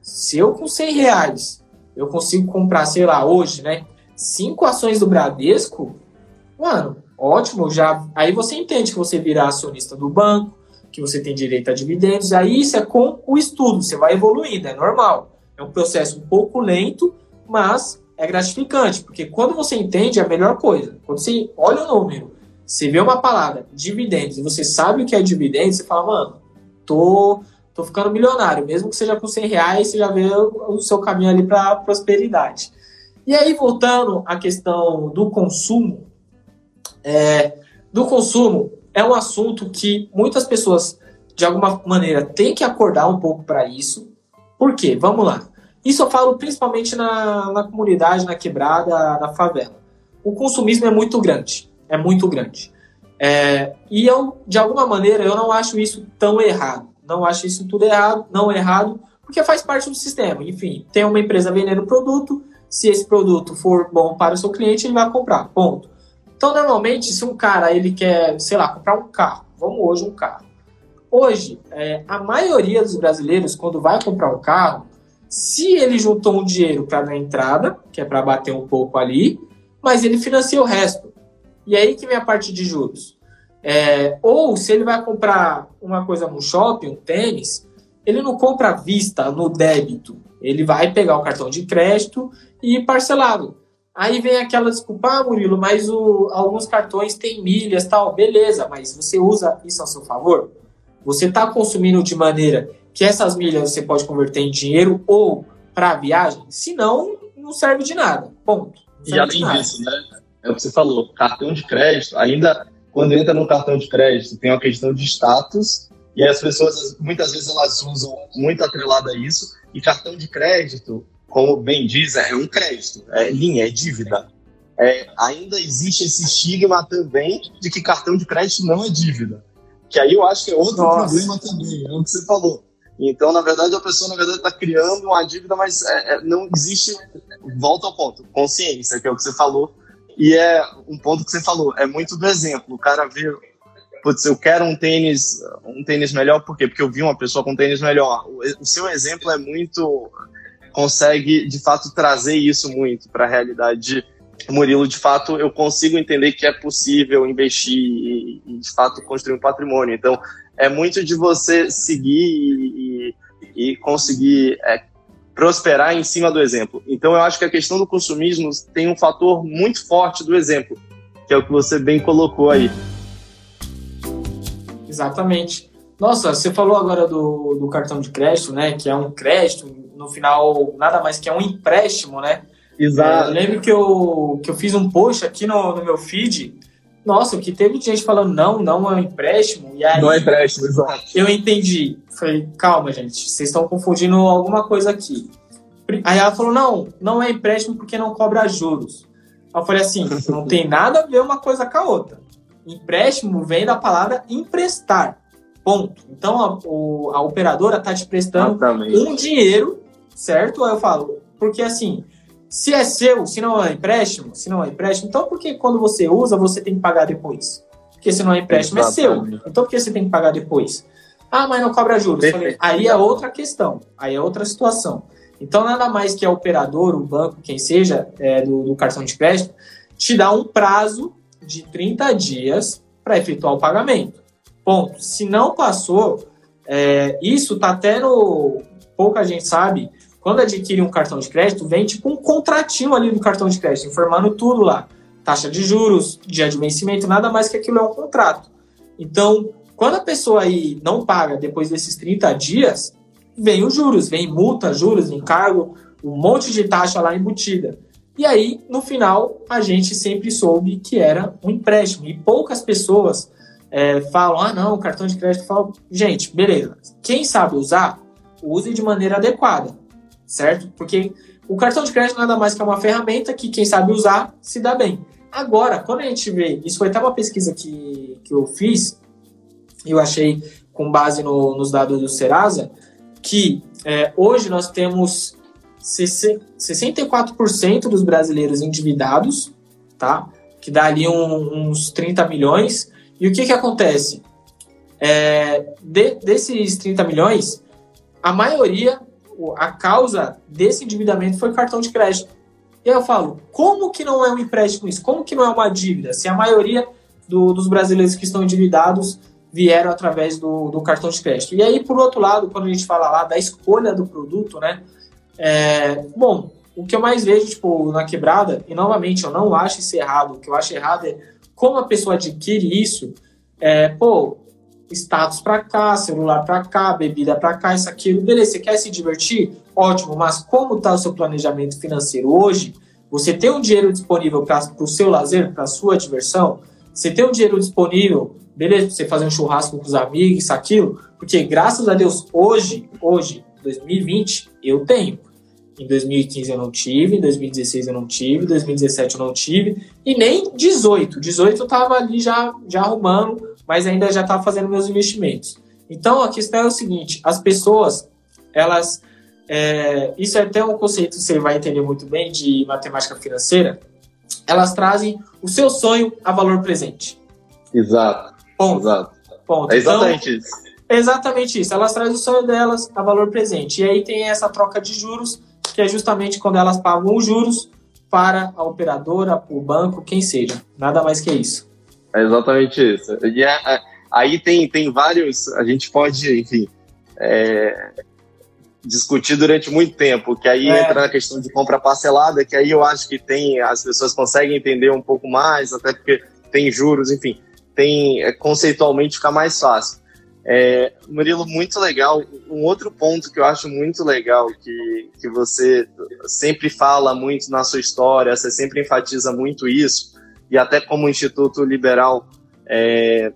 se eu com 100 reais eu consigo comprar, sei lá, hoje, né, cinco ações do Bradesco, mano, ótimo, já. Aí você entende que você virá acionista do banco, que você tem direito a dividendos. Aí isso é com o estudo, você vai evoluindo, é normal. É um processo um pouco lento, mas é gratificante, porque quando você entende é a melhor coisa. Quando você olha o número, você vê uma palavra, dividendos, e você sabe o que é dividendos, você fala, mano, tô, tô ficando milionário. Mesmo que seja com 100 reais, você já vê o seu caminho ali para prosperidade. E aí, voltando à questão do consumo, é, do consumo é um assunto que muitas pessoas, de alguma maneira, têm que acordar um pouco para isso. Por quê? Vamos lá. Isso eu falo principalmente na, na comunidade, na quebrada, na favela. O consumismo é muito grande. É muito grande. É, e eu, de alguma maneira, eu não acho isso tão errado. Não acho isso tudo errado, não errado, porque faz parte do sistema. Enfim, tem uma empresa vendendo produto, se esse produto for bom para o seu cliente, ele vai comprar. Ponto. Então, normalmente, se um cara ele quer, sei lá, comprar um carro, vamos hoje um carro. Hoje, é, a maioria dos brasileiros, quando vai comprar um carro, se ele juntou um dinheiro para na entrada, que é para bater um pouco ali, mas ele financia o resto. E aí que vem a parte de juros. É, ou se ele vai comprar uma coisa no shopping, um tênis, ele não compra à vista, no débito. Ele vai pegar o cartão de crédito e parcelado. Aí vem aquela desculpa, ah, Murilo, mas o, alguns cartões têm milhas tal. Beleza, mas você usa isso a seu favor? Você está consumindo de maneira que essas milhas você pode converter em dinheiro ou para viagem, senão não serve de nada. Ponto. E além disso, né? É o que você falou, cartão de crédito, ainda quando entra no cartão de crédito, tem uma questão de status, e as pessoas, muitas vezes, elas usam muito atrelado a isso, e cartão de crédito, como bem diz, é um crédito, é linha, é dívida. É, ainda existe esse estigma também de que cartão de crédito não é dívida. Que aí eu acho que é outro Nossa. problema também, é o que você falou. Então, na verdade, a pessoa, na verdade, está criando uma dívida, mas é, é, não existe, volta ao ponto, consciência, que é o que você falou. E é um ponto que você falou, é muito do exemplo. O cara vê, putz, eu quero um tênis, um tênis melhor, por quê? Porque eu vi uma pessoa com um tênis melhor. O, o seu exemplo é muito, consegue, de fato, trazer isso muito para a realidade Murilo, de fato, eu consigo entender que é possível investir e, de fato, construir um patrimônio. Então, é muito de você seguir e, e, e conseguir é, prosperar em cima do exemplo. Então, eu acho que a questão do consumismo tem um fator muito forte do exemplo, que é o que você bem colocou aí. Exatamente. Nossa, você falou agora do, do cartão de crédito, né? Que é um crédito, no final, nada mais que é um empréstimo, né? Exato. É, eu lembro que eu, que eu fiz um post aqui no, no meu feed nossa, o que teve gente falando, não, não é um empréstimo. E aí, não é empréstimo, exato. Eu entendi. Falei, calma, gente, vocês estão confundindo alguma coisa aqui. Aí ela falou, não, não é empréstimo porque não cobra juros. Eu falei assim, não tem nada a ver uma coisa com a outra. Empréstimo vem da palavra emprestar. Ponto. Então a, o, a operadora está te prestando Exatamente. um dinheiro, certo? Aí eu falo, porque assim, se é seu, se não é empréstimo, se não é empréstimo, então por que quando você usa você tem que pagar depois? Porque se não é empréstimo Exatamente. é seu. Então por que você tem que pagar depois? Ah, mas não cobra juros. Aí é outra questão, aí é outra situação. Então nada mais que a operadora, o banco, quem seja, é, do, do cartão de crédito, te dá um prazo de 30 dias para efetuar o pagamento. Ponto. Se não passou, é, isso está até no. Pouca gente sabe, quando adquire um cartão de crédito, vem tipo um contratinho ali no cartão de crédito, informando tudo lá. Taxa de juros, dia de vencimento, nada mais que aquilo é um contrato. Então, quando a pessoa aí não paga depois desses 30 dias, vem os juros, vem multa, juros, encargo, um monte de taxa lá embutida. E aí, no final, a gente sempre soube que era um empréstimo. E poucas pessoas é, falam, ah, não, cartão de crédito. Falam, gente, beleza. Quem sabe usar, use de maneira adequada certo? Porque o cartão de crédito nada mais que é uma ferramenta que quem sabe usar se dá bem. Agora, quando a gente vê, isso foi até uma pesquisa que, que eu fiz, eu achei com base no, nos dados do Serasa, que é, hoje nós temos 64% dos brasileiros endividados, tá? Que dá ali um, uns 30 milhões. E o que, que acontece? É, de, desses 30 milhões, a maioria a causa desse endividamento foi cartão de crédito. E aí eu falo, como que não é um empréstimo isso? Como que não é uma dívida? Se a maioria do, dos brasileiros que estão endividados vieram através do, do cartão de crédito. E aí, por outro lado, quando a gente fala lá da escolha do produto, né? É, bom, o que eu mais vejo, tipo, na quebrada, e novamente, eu não acho isso errado, o que eu acho errado é como a pessoa adquire isso, é, pô, status para cá, celular para cá, bebida para cá, isso, aquilo, beleza, você quer se divertir? Ótimo, mas como está o seu planejamento financeiro hoje? Você tem um dinheiro disponível para o seu lazer, para sua diversão? Você tem um dinheiro disponível, beleza, para você fazer um churrasco com os amigos, isso, aquilo? Porque graças a Deus, hoje, hoje, 2020, eu tenho. Em 2015 eu não tive, em 2016 eu não tive, em 2017 eu não tive, e nem 18. 18 eu tava ali já, já arrumando, mas ainda já estava fazendo meus investimentos. Então a questão é o seguinte: as pessoas, elas. É, isso é até um conceito que você vai entender muito bem de matemática financeira. Elas trazem o seu sonho a valor presente. Exato. Ponto. Exato. Ponto. É exatamente então, isso. Exatamente isso. Elas trazem o sonho delas a valor presente. E aí tem essa troca de juros, que é justamente quando elas pagam os juros para a operadora, o banco, quem seja. Nada mais que isso. É exatamente isso. E é, é, aí tem, tem vários. A gente pode, enfim, é, discutir durante muito tempo, que aí é. entra na questão de compra parcelada, que aí eu acho que tem. As pessoas conseguem entender um pouco mais, até porque tem juros, enfim, tem é, conceitualmente fica mais fácil. É, Murilo, muito legal. Um outro ponto que eu acho muito legal, que, que você sempre fala muito na sua história, você sempre enfatiza muito isso, e até como Instituto Liberal, é,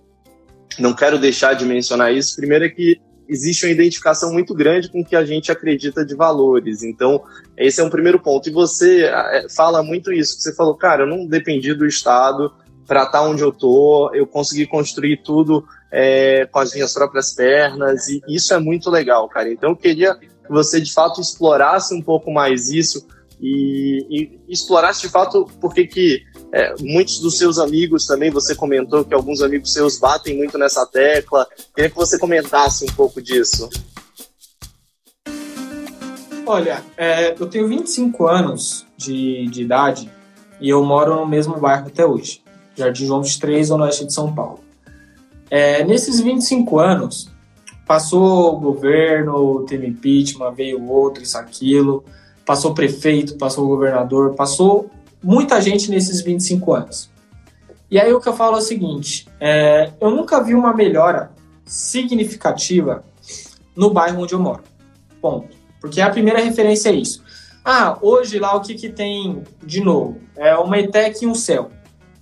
não quero deixar de mencionar isso. Primeiro é que existe uma identificação muito grande com o que a gente acredita de valores. Então, esse é um primeiro ponto. E você é, fala muito isso. Você falou, cara, eu não dependi do Estado para estar tá onde eu tô, eu consegui construir tudo é, com as minhas próprias pernas, e isso é muito legal, cara. Então eu queria que você de fato explorasse um pouco mais isso e, e explorasse de fato porque que é, muitos dos seus amigos também, você comentou que alguns amigos seus batem muito nessa tecla. Queria que você comentasse um pouco disso. Olha, é, eu tenho 25 anos de, de idade e eu moro no mesmo bairro até hoje, Jardim João 23, no oeste de São Paulo. É, nesses 25 anos, passou governo, teve impeachment, veio outro, isso, aquilo, passou prefeito, passou governador, passou muita gente nesses 25 anos. E aí o que eu falo é o seguinte: é, eu nunca vi uma melhora significativa no bairro onde eu moro. Ponto. Porque a primeira referência é isso. Ah, hoje lá o que, que tem de novo? É uma ETEC e um céu.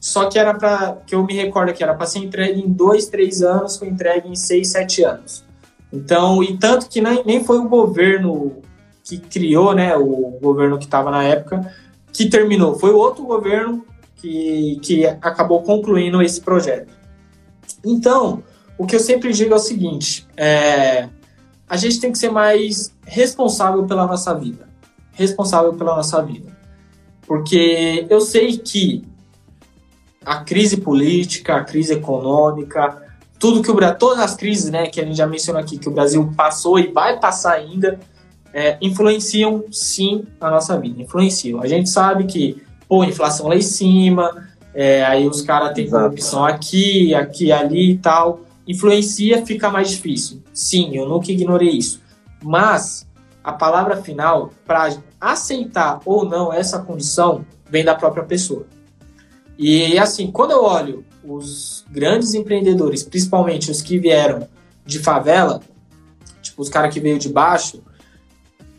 Só que era para que eu me recordo que era para ser entregue em dois, três anos, foi entregue em seis, sete anos. Então, e tanto que nem, nem foi o governo que criou, né, o governo que estava na época, que terminou. Foi o outro governo que, que acabou concluindo esse projeto. Então, o que eu sempre digo é o seguinte: é, a gente tem que ser mais responsável pela nossa vida. Responsável pela nossa vida. Porque eu sei que a crise política, a crise econômica, tudo que o Brasil, todas as crises, né, que a gente já mencionou aqui, que o Brasil passou e vai passar ainda, é, influenciam sim a nossa vida, influenciam. A gente sabe que, pô, inflação lá em cima, é, aí os caras têm corrupção aqui, aqui, ali e tal, influencia, fica mais difícil. Sim, eu nunca ignorei isso. Mas a palavra final para aceitar ou não essa condição vem da própria pessoa. E assim, quando eu olho os grandes empreendedores, principalmente os que vieram de favela, tipo os caras que veio de baixo,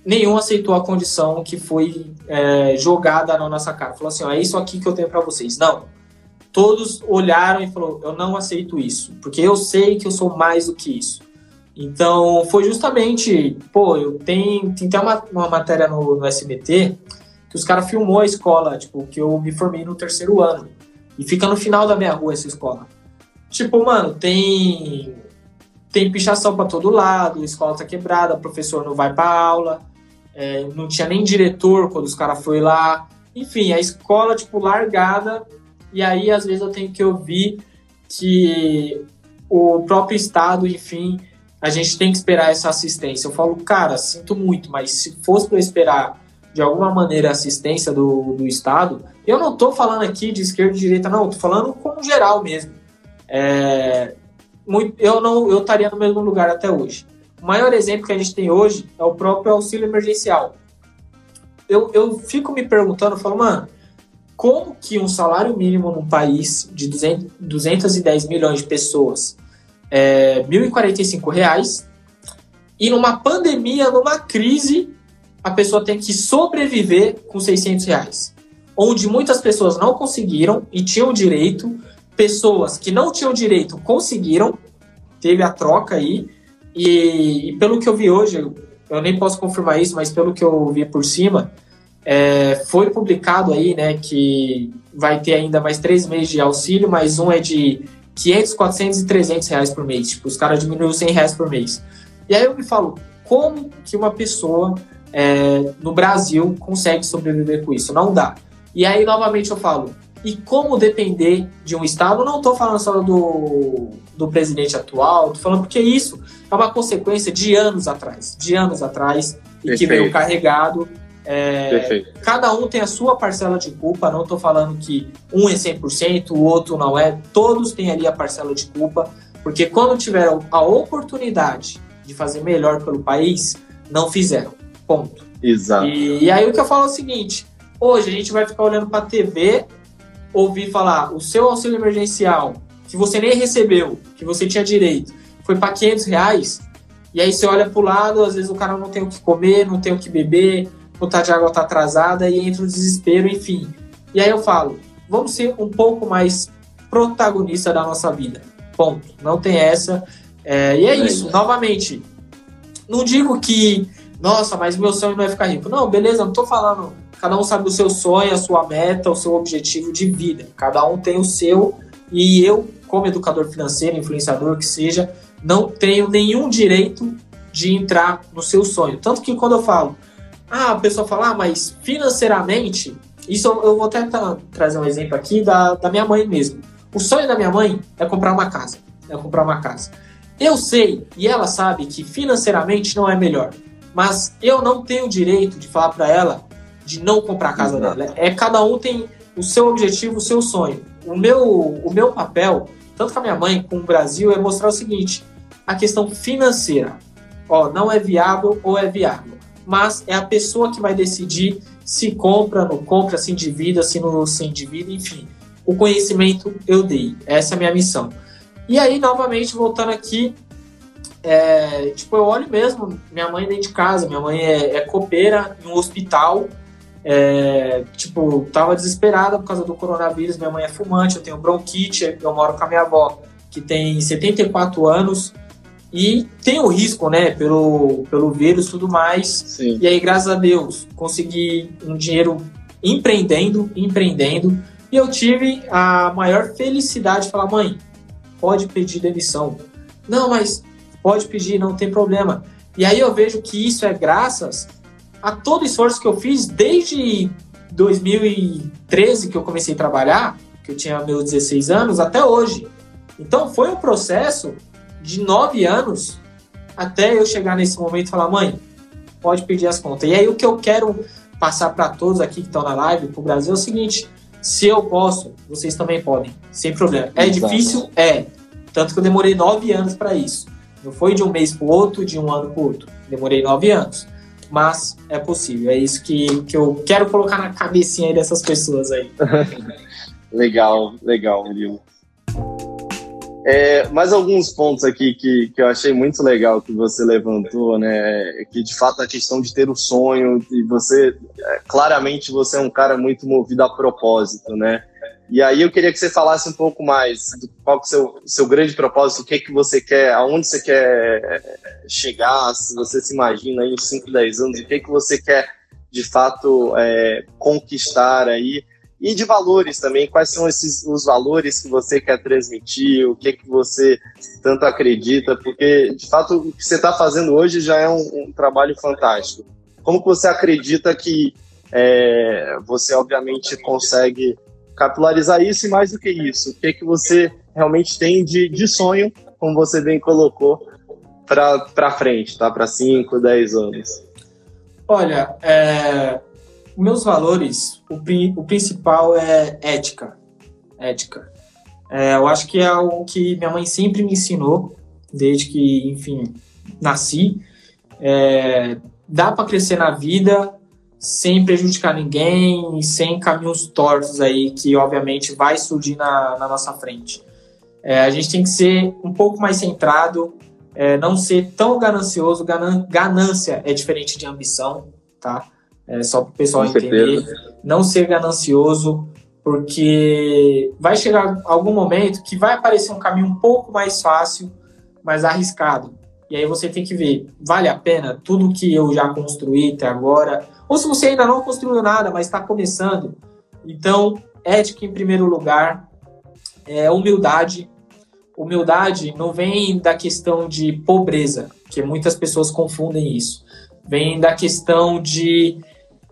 nenhum aceitou a condição que foi é, jogada na nossa cara. Falou assim: ó, é isso aqui que eu tenho para vocês. Não. Todos olharam e falaram: eu não aceito isso, porque eu sei que eu sou mais do que isso. Então, foi justamente, pô, eu tenho, tem até uma, uma matéria no, no SBT que os caras filmou a escola, tipo, que eu me formei no terceiro ano. E fica no final da minha rua essa escola. Tipo, mano, tem tem pichação para todo lado, a escola tá quebrada, o professor não vai para aula, é, não tinha nem diretor quando os caras foi lá. Enfim, a escola, tipo, largada. E aí, às vezes, eu tenho que ouvir que o próprio Estado, enfim, a gente tem que esperar essa assistência. Eu falo, cara, sinto muito, mas se fosse para esperar de alguma maneira assistência do, do Estado, eu não estou falando aqui de esquerda e direita, não, estou falando como geral mesmo. É, muito, eu não eu estaria no mesmo lugar até hoje. O maior exemplo que a gente tem hoje é o próprio auxílio emergencial. Eu, eu fico me perguntando, falo, mano, como que um salário mínimo num país de 200, 210 milhões de pessoas é 1.045 reais e numa pandemia, numa crise, a pessoa tem que sobreviver com 600 reais. Onde muitas pessoas não conseguiram e tinham direito, pessoas que não tinham direito conseguiram, teve a troca aí, e, e, pelo que eu vi hoje, eu nem posso confirmar isso, mas pelo que eu vi por cima, é, foi publicado aí, né, que vai ter ainda mais três meses de auxílio, mas um é de 500, 400 e 300 reais por mês. Tipo, os caras diminuíram 100 reais por mês. E aí eu me falo, como que uma pessoa é, no Brasil consegue sobreviver com isso? Não dá. E aí, novamente, eu falo, e como depender de um Estado? Não estou falando só do, do presidente atual, estou falando porque isso é uma consequência de anos atrás, de anos atrás, e Perfeito. que veio carregado. É, cada um tem a sua parcela de culpa, não estou falando que um é 100%, o outro não é, todos têm ali a parcela de culpa, porque quando tiveram a oportunidade de fazer melhor pelo país, não fizeram. Ponto. Exato. E, e aí o que eu falo é o seguinte: hoje a gente vai ficar olhando para a TV ouvir falar o seu auxílio emergencial, que você nem recebeu, que você tinha direito, foi para 500 reais, e aí você olha para o lado, às vezes o cara não tem o que comer, não tem o que beber, conta de água está atrasada e entra o desespero, enfim. E aí eu falo, vamos ser um pouco mais protagonista da nossa vida. Ponto. Não tem essa. É, e é, é isso. Novamente, não digo que, nossa, mas meu sonho não é ficar rico. Não, beleza, não estou falando Cada um sabe o seu sonho, a sua meta, o seu objetivo de vida. Cada um tem o seu. E eu, como educador financeiro, influenciador que seja, não tenho nenhum direito de entrar no seu sonho. Tanto que quando eu falo, ah, a pessoa fala, ah, mas financeiramente, isso eu vou até trazer um exemplo aqui da, da minha mãe mesmo. O sonho da minha mãe é comprar uma casa. É comprar uma casa. Eu sei, e ela sabe, que financeiramente não é melhor. Mas eu não tenho o direito de falar para ela de não comprar a casa Exato. dela. É cada um tem o seu objetivo, o seu sonho. O meu, o meu papel, tanto com a minha mãe como o Brasil, é mostrar o seguinte: a questão financeira. Ó, não é viável ou é viável. Mas é a pessoa que vai decidir se compra, não compra, se endivida, se não se endivida, enfim. O conhecimento eu dei. Essa é a minha missão. E aí, novamente, voltando aqui, é, tipo, eu olho mesmo, minha mãe dentro de casa, minha mãe é, é copeira em um hospital, é, tipo, tava desesperada por causa do coronavírus. Minha mãe é fumante, eu tenho bronquite, eu moro com a minha avó, que tem 74 anos e tem o risco, né, pelo, pelo vírus e tudo mais. Sim. E aí, graças a Deus, consegui um dinheiro empreendendo, empreendendo. E eu tive a maior felicidade de falar, mãe, pode pedir demissão. Não, mas pode pedir, não tem problema. E aí eu vejo que isso é graças a todo o esforço que eu fiz desde 2013 que eu comecei a trabalhar, que eu tinha meus 16 anos, até hoje. Então foi um processo de nove anos até eu chegar nesse momento e falar, mãe, pode pedir as contas. E aí o que eu quero passar para todos aqui que estão na live, para o Brasil, é o seguinte: se eu posso, vocês também podem, sem problema. É Exato. difícil? É. Tanto que eu demorei nove anos para isso. Não foi de um mês para o outro, de um ano para o outro. Demorei nove anos mas é possível. É isso que, que eu quero colocar na cabecinha dessas pessoas aí. legal, legal, Murilo. É, mais alguns pontos aqui que, que eu achei muito legal que você levantou, né? Que de fato a questão de ter o sonho e você, é, claramente, você é um cara muito movido a propósito, né? E aí eu queria que você falasse um pouco mais do qual é o seu, seu grande propósito, o que, é que você quer, aonde você quer chegar, se você se imagina aí uns 5, 10 anos, o que, é que você quer de fato é, conquistar aí. E de valores também, quais são esses os valores que você quer transmitir, o que é que você tanto acredita, porque de fato o que você está fazendo hoje já é um, um, trabalho fantástico. Como que você acredita que é, você obviamente consegue capitalizar isso e mais do que isso, o que, é que você realmente tem de, de sonho, como você bem colocou, para frente, tá? Para 5, 10 anos? Olha, é, meus valores, o, o principal é ética. Ética. É, eu acho que é algo que minha mãe sempre me ensinou, desde que, enfim, nasci. É, dá para crescer na vida sem prejudicar ninguém, sem caminhos tortos aí que obviamente vai surgir na, na nossa frente. É, a gente tem que ser um pouco mais centrado, é, não ser tão ganancioso. Ganan ganância é diferente de ambição, tá? É, só para o pessoal Com entender. Certeza. Não ser ganancioso, porque vai chegar algum momento que vai aparecer um caminho um pouco mais fácil, mais arriscado. E aí você tem que ver, vale a pena tudo que eu já construí até agora? Ou se você ainda não construiu nada, mas está começando. Então, ética em primeiro lugar, é, humildade. Humildade não vem da questão de pobreza, que muitas pessoas confundem isso. Vem da questão de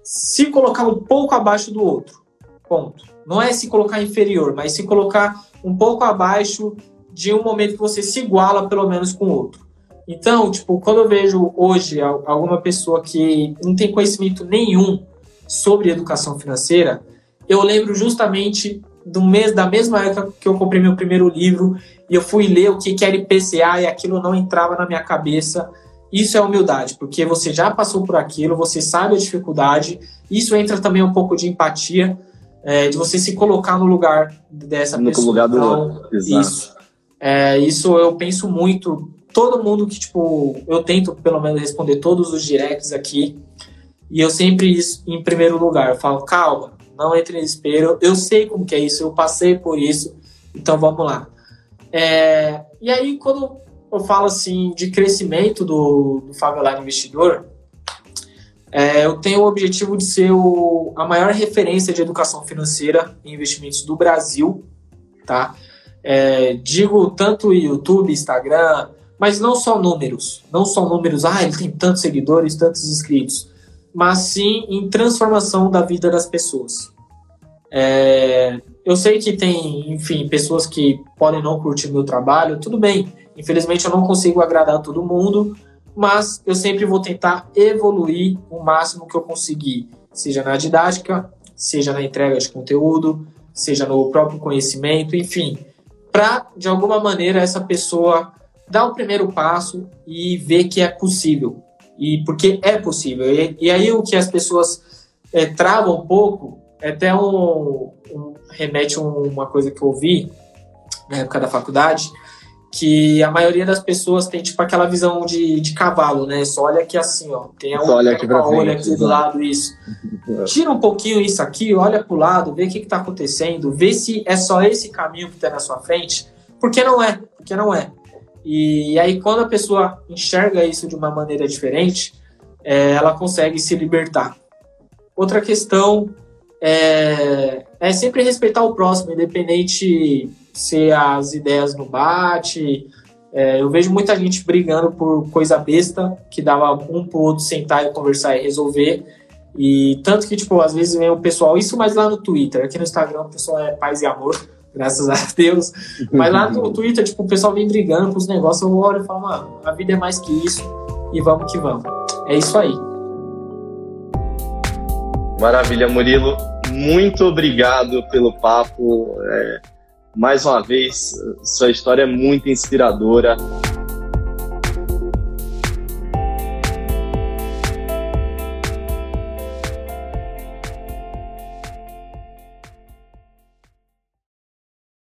se colocar um pouco abaixo do outro. Ponto. Não é se colocar inferior, mas se colocar um pouco abaixo de um momento que você se iguala pelo menos com o outro. Então, tipo, quando eu vejo hoje alguma pessoa que não tem conhecimento nenhum sobre educação financeira, eu lembro justamente do mês da mesma época que eu comprei meu primeiro livro e eu fui ler o que era IPCA e aquilo não entrava na minha cabeça. Isso é humildade, porque você já passou por aquilo, você sabe a dificuldade. Isso entra também um pouco de empatia, é, de você se colocar no lugar dessa no pessoa. No lugar do então, outro. Exato. Isso. É, isso eu penso muito todo mundo que, tipo, eu tento pelo menos responder todos os directs aqui. E eu sempre, em primeiro lugar, eu falo, calma, não entre em desespero. Eu sei como que é isso, eu passei por isso, então vamos lá. É, e aí, quando eu falo assim de crescimento do, do Favelado Investidor, é, eu tenho o objetivo de ser o, a maior referência de educação financeira e investimentos do Brasil, tá? É, digo tanto YouTube, Instagram, mas não só números, não só números, ah, ele tem tantos seguidores, tantos inscritos, mas sim em transformação da vida das pessoas. É, eu sei que tem, enfim, pessoas que podem não curtir meu trabalho, tudo bem. Infelizmente eu não consigo agradar todo mundo, mas eu sempre vou tentar evoluir o máximo que eu conseguir, seja na didática, seja na entrega de conteúdo, seja no próprio conhecimento, enfim, para de alguma maneira essa pessoa dar o primeiro passo e ver que é possível. E porque é possível. E, e aí o que as pessoas é, travam um pouco, é até um, um remete a uma coisa que eu ouvi na época da faculdade, que a maioria das pessoas tem tipo aquela visão de, de cavalo, né? Só olha aqui assim, ó. Tem a, olha aqui, pra olha aqui do lado, isso. Tira um pouquinho isso aqui, olha pro lado, vê o que, que tá acontecendo, vê se é só esse caminho que tá na sua frente. Porque não é, porque não é. E, aí, quando a pessoa enxerga isso de uma maneira diferente, é, ela consegue se libertar. Outra questão é, é sempre respeitar o próximo, independente se as ideias não bate. É, eu vejo muita gente brigando por coisa besta, que dava um pro outro sentar e conversar e resolver. E tanto que, tipo, às vezes vem o pessoal, isso mais lá no Twitter, aqui no Instagram o pessoal é paz e amor graças a Deus. Mas lá no Twitter, tipo, o pessoal vem brigando com os negócios, eu olho e falo, mano, a vida é mais que isso e vamos que vamos. É isso aí. Maravilha, Murilo. Muito obrigado pelo papo. É, mais uma vez, sua história é muito inspiradora.